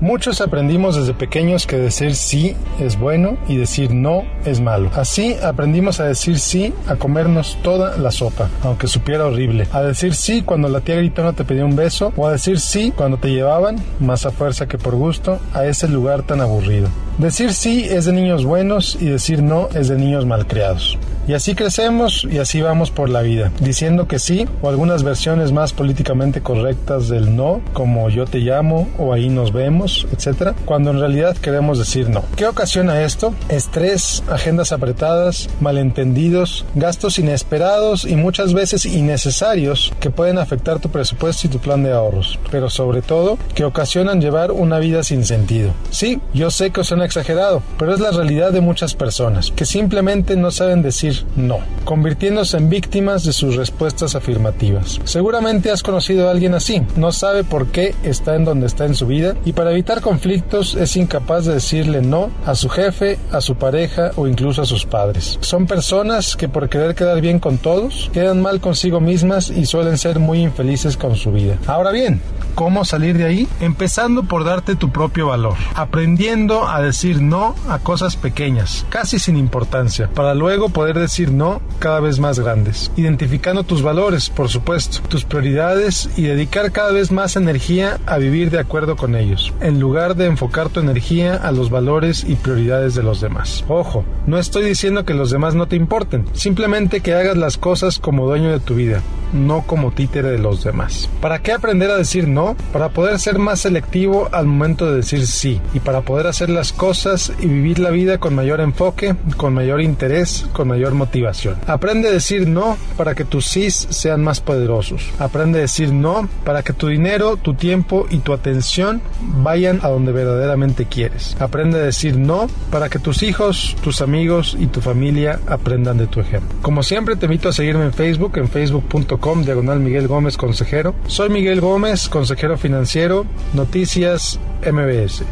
Muchos aprendimos desde pequeños que decir sí es bueno y decir no es malo. Así aprendimos a decir sí a comernos toda la sopa, aunque supiera horrible. A decir sí cuando la tía gritona te pedía un beso o a decir sí cuando te llevaban, más a fuerza que por gusto, a ese lugar tan aburrido. Decir sí es de niños buenos y decir no es de niños malcriados. Y así crecemos y así vamos por la vida, diciendo que sí o algunas versiones más políticamente correctas del no, como yo te llamo o ahí nos vemos, etc., cuando en realidad queremos decir no. ¿Qué ocasiona esto? Estrés, agendas apretadas, malentendidos, gastos inesperados y muchas veces innecesarios que pueden afectar tu presupuesto y tu plan de ahorros, pero sobre todo que ocasionan llevar una vida sin sentido. Sí, yo sé que suena exagerado, pero es la realidad de muchas personas, que simplemente no saben decir no, convirtiéndose en víctimas de sus respuestas afirmativas. Seguramente has conocido a alguien así, no sabe por qué está en donde está en su vida y para evitar conflictos es incapaz de decirle no a su jefe, a su pareja o incluso a sus padres. Son personas que por querer quedar bien con todos, quedan mal consigo mismas y suelen ser muy infelices con su vida. Ahora bien, ¿cómo salir de ahí? Empezando por darte tu propio valor, aprendiendo a decir no a cosas pequeñas, casi sin importancia, para luego poder decir decir no cada vez más grandes, identificando tus valores, por supuesto, tus prioridades y dedicar cada vez más energía a vivir de acuerdo con ellos, en lugar de enfocar tu energía a los valores y prioridades de los demás. Ojo, no estoy diciendo que los demás no te importen, simplemente que hagas las cosas como dueño de tu vida, no como títere de los demás. ¿Para qué aprender a decir no? Para poder ser más selectivo al momento de decir sí y para poder hacer las cosas y vivir la vida con mayor enfoque, con mayor interés, con mayor motivación. Aprende a decir no para que tus sís sean más poderosos. Aprende a decir no para que tu dinero, tu tiempo y tu atención vayan a donde verdaderamente quieres. Aprende a decir no para que tus hijos, tus amigos y tu familia aprendan de tu ejemplo. Como siempre te invito a seguirme en Facebook, en diagonal Miguel Gómez Consejero. Soy Miguel Gómez, consejero financiero, Noticias MBS.